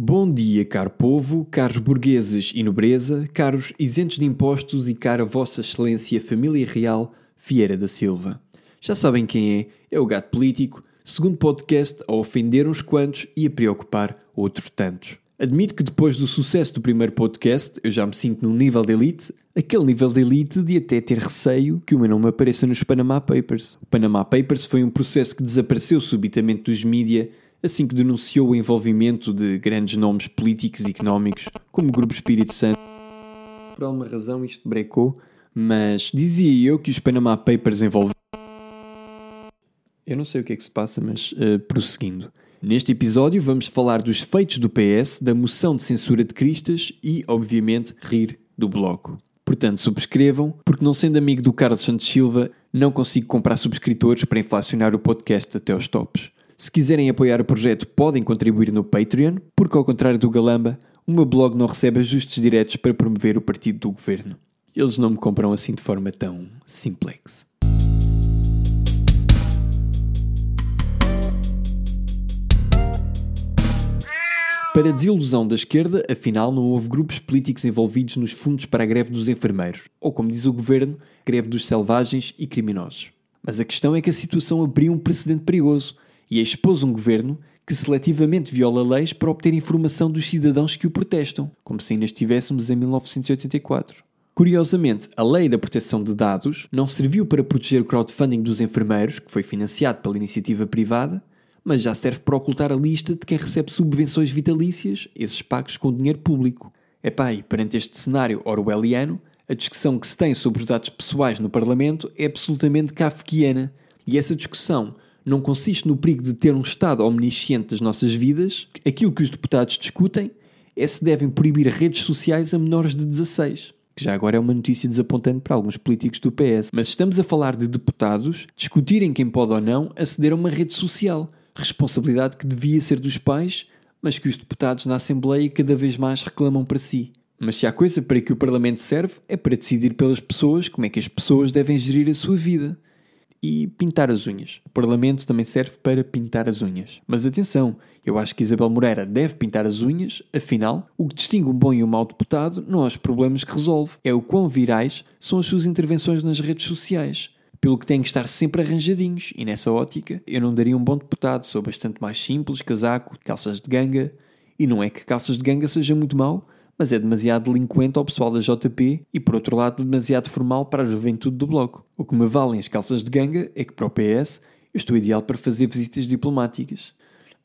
Bom dia, caro povo, caros burgueses e nobreza, caros isentos de impostos e cara Vossa Excelência Família Real Vieira da Silva. Já sabem quem é, é o gato político, segundo podcast a ofender uns quantos e a preocupar outros tantos. Admito que depois do sucesso do primeiro podcast, eu já me sinto num nível de elite, aquele nível de elite de até ter receio que o meu nome apareça nos Panama Papers. O Panama Papers foi um processo que desapareceu subitamente dos mídia assim que denunciou o envolvimento de grandes nomes políticos e económicos, como o Grupo Espírito Santo. Por alguma razão isto brecou, mas dizia eu que os Panama Papers envolviam. Eu não sei o que é que se passa, mas uh, prosseguindo. Neste episódio vamos falar dos feitos do PS, da moção de censura de Cristas e, obviamente, rir do Bloco. Portanto, subscrevam, porque não sendo amigo do Carlos Santos Silva, não consigo comprar subscritores para inflacionar o podcast até aos tops. Se quiserem apoiar o projeto, podem contribuir no Patreon, porque ao contrário do Galamba, o meu blog não recebe ajustes diretos para promover o partido do governo. Eles não me compram assim de forma tão simplex. Para a desilusão da esquerda, afinal não houve grupos políticos envolvidos nos fundos para a greve dos enfermeiros, ou como diz o governo, greve dos selvagens e criminosos. Mas a questão é que a situação abriu um precedente perigoso e expôs um governo que seletivamente viola leis para obter informação dos cidadãos que o protestam, como se ainda estivéssemos em 1984. Curiosamente, a Lei da Proteção de Dados não serviu para proteger o crowdfunding dos enfermeiros, que foi financiado pela iniciativa privada, mas já serve para ocultar a lista de quem recebe subvenções vitalícias, esses pagos com dinheiro público. Epá, e perante este cenário orwelliano, a discussão que se tem sobre os dados pessoais no Parlamento é absolutamente kafkiana, e essa discussão não consiste no perigo de ter um Estado omnisciente das nossas vidas. Aquilo que os deputados discutem é se devem proibir redes sociais a menores de 16 que já agora é uma notícia desapontante para alguns políticos do PS. Mas estamos a falar de deputados discutirem quem pode ou não aceder a uma rede social. Responsabilidade que devia ser dos pais, mas que os deputados na Assembleia cada vez mais reclamam para si. Mas se há coisa para que o Parlamento serve, é para decidir pelas pessoas como é que as pessoas devem gerir a sua vida e pintar as unhas. O Parlamento também serve para pintar as unhas. Mas atenção, eu acho que Isabel Moreira deve pintar as unhas, afinal, o que distingue um bom e um mau deputado não é os problemas que resolve, é o quão virais são as suas intervenções nas redes sociais. Pelo que têm que estar sempre arranjadinhos, e nessa ótica, eu não daria um bom deputado, sou bastante mais simples, casaco, calças de ganga. E não é que calças de ganga seja muito mau, mas é demasiado delinquente ao pessoal da JP e, por outro lado, demasiado formal para a juventude do Bloco. O que me valem as calças de ganga é que, para o PS, eu estou ideal para fazer visitas diplomáticas.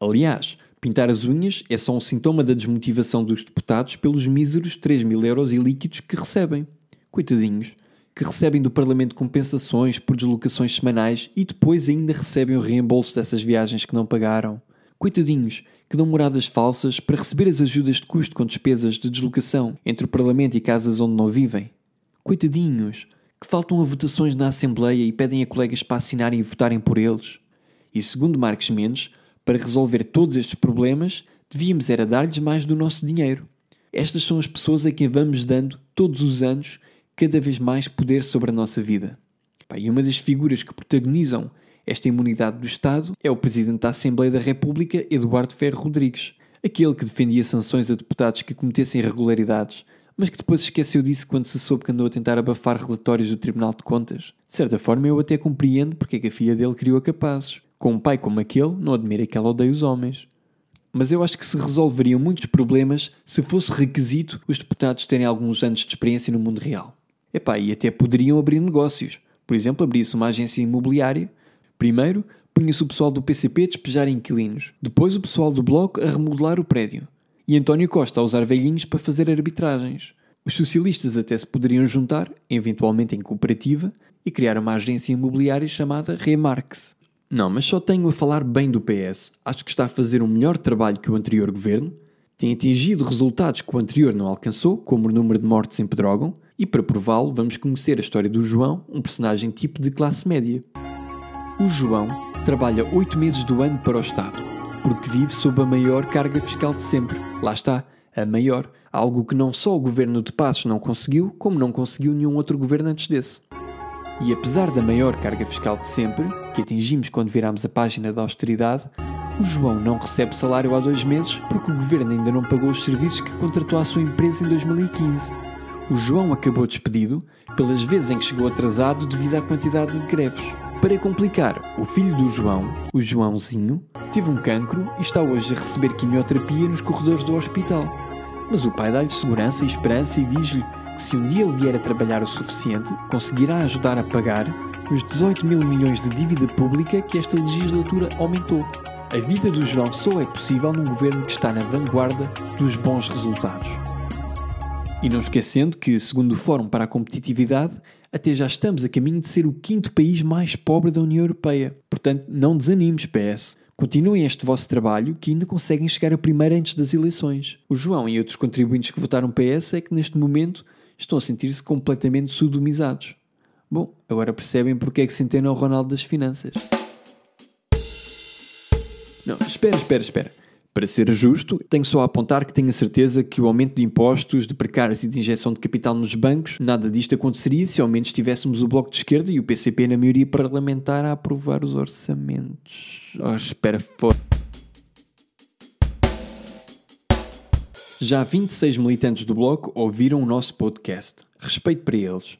Aliás, pintar as unhas é só um sintoma da desmotivação dos deputados pelos míseros 3 mil euros ilíquidos que recebem. Coitadinhos, que recebem do Parlamento compensações por deslocações semanais e depois ainda recebem o reembolso dessas viagens que não pagaram. Coitadinhos, que dão moradas falsas para receber as ajudas de custo com despesas de deslocação entre o Parlamento e casas onde não vivem. Coitadinhos, que faltam a votações na Assembleia e pedem a colegas para assinarem e votarem por eles. E segundo Marcos Mendes, para resolver todos estes problemas, devíamos era dar-lhes mais do nosso dinheiro. Estas são as pessoas a quem vamos dando, todos os anos, cada vez mais poder sobre a nossa vida. E uma das figuras que protagonizam esta imunidade do Estado é o Presidente da Assembleia da República, Eduardo Ferro Rodrigues, aquele que defendia sanções a deputados que cometessem irregularidades, mas que depois esqueceu disso quando se soube que andou a tentar abafar relatórios do Tribunal de Contas. De certa forma, eu até compreendo porque é que a filha dele criou capazes. Com um pai como aquele, não admira que ela odeie os homens. Mas eu acho que se resolveriam muitos problemas se fosse requisito os deputados terem alguns anos de experiência no mundo real. Epá, e até poderiam abrir negócios. Por exemplo, abrir-se uma agência imobiliária Primeiro, punha-se o pessoal do PCP a despejar inquilinos, depois o pessoal do Bloco a remodelar o prédio, e António Costa a usar velhinhos para fazer arbitragens. Os socialistas até se poderiam juntar, eventualmente em cooperativa, e criar uma agência imobiliária chamada Remarx. Não, mas só tenho a falar bem do PS. Acho que está a fazer um melhor trabalho que o anterior governo, tem atingido resultados que o anterior não alcançou, como o número de mortes em Pedrógão, e para prová-lo vamos conhecer a história do João, um personagem tipo de classe média. O João trabalha oito meses do ano para o Estado, porque vive sob a maior carga fiscal de sempre. Lá está, a maior, algo que não só o governo de Passos não conseguiu, como não conseguiu nenhum outro governo antes desse. E apesar da maior carga fiscal de sempre, que atingimos quando viramos a página da austeridade, O João não recebe salário há dois meses porque o governo ainda não pagou os serviços que contratou à sua empresa em 2015. O João acabou despedido pelas vezes em que chegou atrasado devido à quantidade de greves. Para complicar, o filho do João, o Joãozinho, teve um cancro e está hoje a receber quimioterapia nos corredores do hospital. Mas o pai dá-lhe segurança e esperança e diz-lhe que se um dia ele vier a trabalhar o suficiente, conseguirá ajudar a pagar os 18 mil milhões de dívida pública que esta legislatura aumentou. A vida do João só é possível num governo que está na vanguarda dos bons resultados. E não esquecendo que, segundo o Fórum para a Competitividade, até já estamos a caminho de ser o quinto país mais pobre da União Europeia. Portanto, não desanimes, PS. Continuem este vosso trabalho que ainda conseguem chegar a primeiro antes das eleições. O João e outros contribuintes que votaram PS é que neste momento estão a sentir-se completamente sodomizados. Bom, agora percebem porque é que se entende o Ronaldo das finanças. Não, espera, espera, espera. Para ser justo, tenho só a apontar que tenho a certeza que o aumento de impostos, de precários e de injeção de capital nos bancos, nada disto aconteceria se ao menos tivéssemos o Bloco de Esquerda e o PCP na maioria parlamentar a aprovar os orçamentos. Oh, espera, for... Já 26 militantes do Bloco ouviram o nosso podcast. Respeito para eles.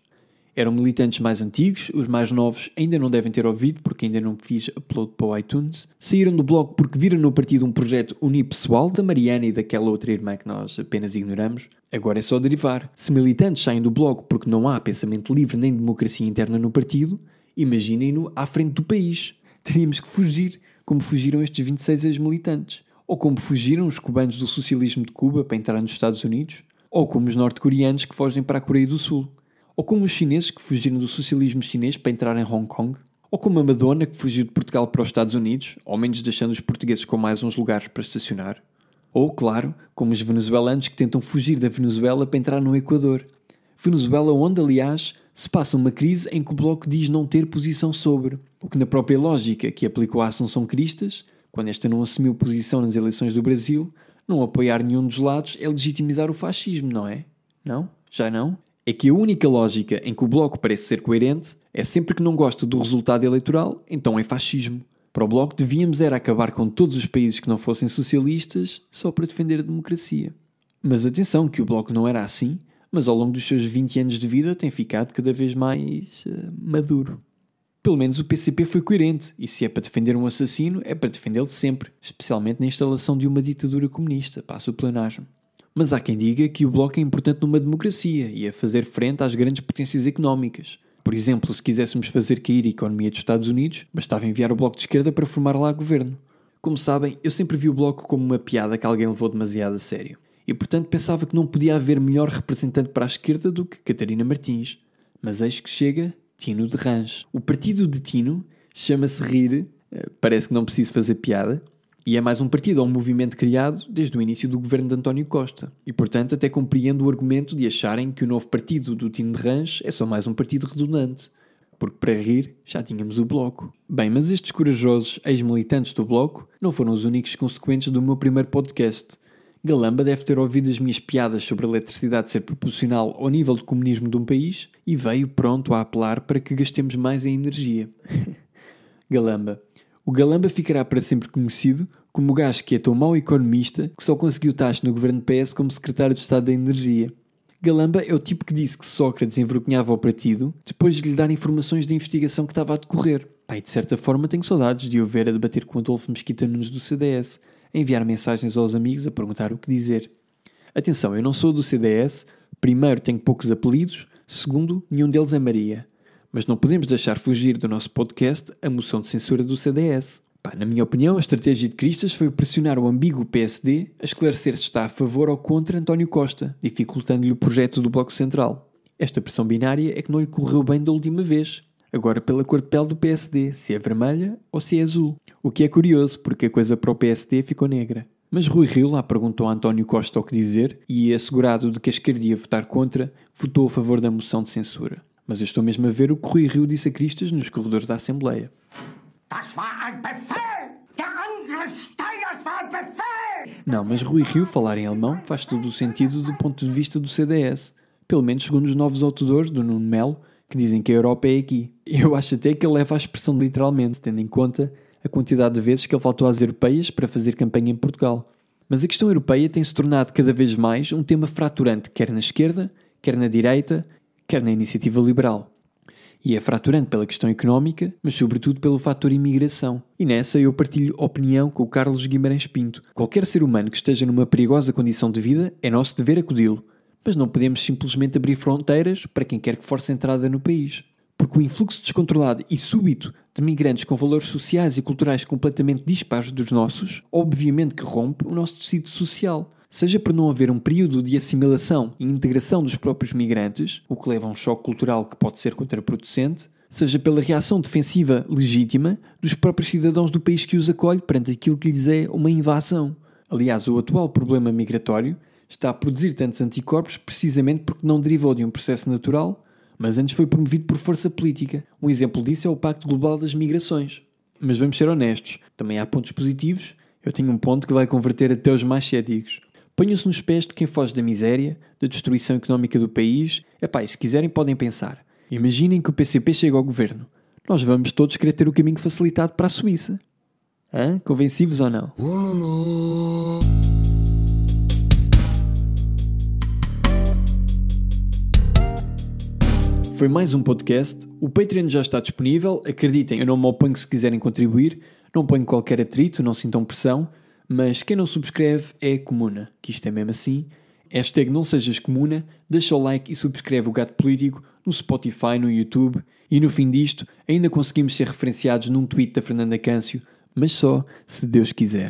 Eram militantes mais antigos, os mais novos ainda não devem ter ouvido porque ainda não fiz upload para o iTunes. Saíram do blog porque viram no partido um projeto unipessoal da Mariana e daquela outra irmã que nós apenas ignoramos. Agora é só derivar. Se militantes saem do blog porque não há pensamento livre nem democracia interna no partido, imaginem-no à frente do país. Teríamos que fugir, como fugiram estes 26 ex-militantes. Ou como fugiram os cubanos do socialismo de Cuba para entrar nos Estados Unidos. Ou como os norte-coreanos que fogem para a Coreia do Sul. Ou como os chineses que fugiram do socialismo chinês para entrar em Hong Kong. Ou como a Madonna que fugiu de Portugal para os Estados Unidos, ao menos deixando os portugueses com mais uns lugares para estacionar. Ou, claro, como os venezuelanos que tentam fugir da Venezuela para entrar no Equador. Venezuela onde, aliás, se passa uma crise em que o Bloco diz não ter posição sobre, o que na própria lógica que aplicou à Assunção Cristas, quando esta não assumiu posição nas eleições do Brasil, não apoiar nenhum dos lados é legitimizar o fascismo, não é? Não? Já não? É que a única lógica em que o Bloco parece ser coerente é sempre que não gosta do resultado eleitoral, então é fascismo. Para o Bloco devíamos era acabar com todos os países que não fossem socialistas só para defender a democracia. Mas atenção que o Bloco não era assim, mas ao longo dos seus 20 anos de vida tem ficado cada vez mais uh, maduro. Pelo menos o PCP foi coerente, e se é para defender um assassino, é para defendê-lo sempre, especialmente na instalação de uma ditadura comunista, passo o planagem. Mas há quem diga que o Bloco é importante numa democracia e a fazer frente às grandes potências económicas. Por exemplo, se quiséssemos fazer cair a economia dos Estados Unidos, bastava enviar o Bloco de Esquerda para formar lá governo. Como sabem, eu sempre vi o Bloco como uma piada que alguém levou demasiado a sério. E portanto pensava que não podia haver melhor representante para a esquerda do que Catarina Martins. Mas eis que chega Tino de Range. O partido de Tino chama-se Rir, eh, parece que não preciso fazer piada, e é mais um partido ou um movimento criado desde o início do governo de António Costa. E, portanto, até compreendo o argumento de acharem que o novo partido do Tino de Range é só mais um partido redundante. Porque para rir já tínhamos o Bloco. Bem, mas estes corajosos ex-militantes do Bloco não foram os únicos consequentes do meu primeiro podcast. Galamba deve ter ouvido as minhas piadas sobre a eletricidade ser proporcional ao nível de comunismo de um país e veio pronto a apelar para que gastemos mais em energia. Galamba, o Galamba ficará para sempre conhecido como o gajo que é tão mau economista que só conseguiu taxa no governo PS como secretário de Estado da Energia. Galamba é o tipo que disse que Sócrates envergonhava o partido depois de lhe dar informações da investigação que estava a decorrer. Pai, de certa forma tenho saudades de o ver a debater com Adolfo Mesquita Nunes do CDS, a enviar mensagens aos amigos a perguntar o que dizer. Atenção, eu não sou do CDS, primeiro tenho poucos apelidos, segundo, nenhum deles é Maria. Mas não podemos deixar fugir do nosso podcast a moção de censura do CDS. Pá, na minha opinião, a estratégia de Cristas foi pressionar o ambíguo PSD a esclarecer se está a favor ou contra António Costa, dificultando-lhe o projeto do Bloco Central. Esta pressão binária é que não lhe correu bem da última vez. Agora pela cor de pele do PSD, se é vermelha ou se é azul. O que é curioso, porque a coisa para o PSD ficou negra. Mas Rui Rio lá perguntou a António Costa o que dizer e, assegurado de que a esquerda ia votar contra, votou a favor da moção de censura. Mas eu estou mesmo a ver o que Rui Rio disse a Cristas nos corredores da Assembleia. Não, mas Rui Rio falar em alemão faz todo o sentido do ponto de vista do CDS. Pelo menos segundo os novos autores do Nuno Melo, que dizem que a Europa é aqui. Eu acho até que ele leva a expressão literalmente, tendo em conta a quantidade de vezes que ele faltou às europeias para fazer campanha em Portugal. Mas a questão europeia tem-se tornado cada vez mais um tema fraturante, quer na esquerda, quer na direita, quer na iniciativa liberal. E é fraturante pela questão económica, mas sobretudo pelo fator imigração. E nessa eu partilho opinião com o Carlos Guimarães Pinto. Qualquer ser humano que esteja numa perigosa condição de vida é nosso dever acudi-lo. Mas não podemos simplesmente abrir fronteiras para quem quer que force entrada no país. Porque o influxo descontrolado e súbito de migrantes com valores sociais e culturais completamente dispares dos nossos, obviamente que rompe o nosso tecido social seja por não haver um período de assimilação e integração dos próprios migrantes, o que leva a um choque cultural que pode ser contraproducente, seja pela reação defensiva legítima dos próprios cidadãos do país que os acolhe perante aquilo que lhes é uma invasão. Aliás, o atual problema migratório está a produzir tantos anticorpos precisamente porque não derivou de um processo natural, mas antes foi promovido por força política. Um exemplo disso é o Pacto Global das Migrações. Mas vamos ser honestos, também há pontos positivos. Eu tenho um ponto que vai converter até os mais céticos. Ponham-se nos pés de quem foge da miséria, da destruição económica do país. Epá, e se quiserem podem pensar. Imaginem que o PCP chega ao governo. Nós vamos todos querer ter o caminho facilitado para a Suíça. Hã? Convencivos ou não? Foi mais um podcast. O Patreon já está disponível. Acreditem, eu não me oponho se quiserem contribuir. Não ponho qualquer atrito, não sintam pressão. Mas quem não subscreve é comuna, que isto é mesmo assim. Hashtag não sejas comuna, deixa o like e subscreve o Gato Político no Spotify, no YouTube. E no fim disto, ainda conseguimos ser referenciados num tweet da Fernanda Câncio, mas só se Deus quiser.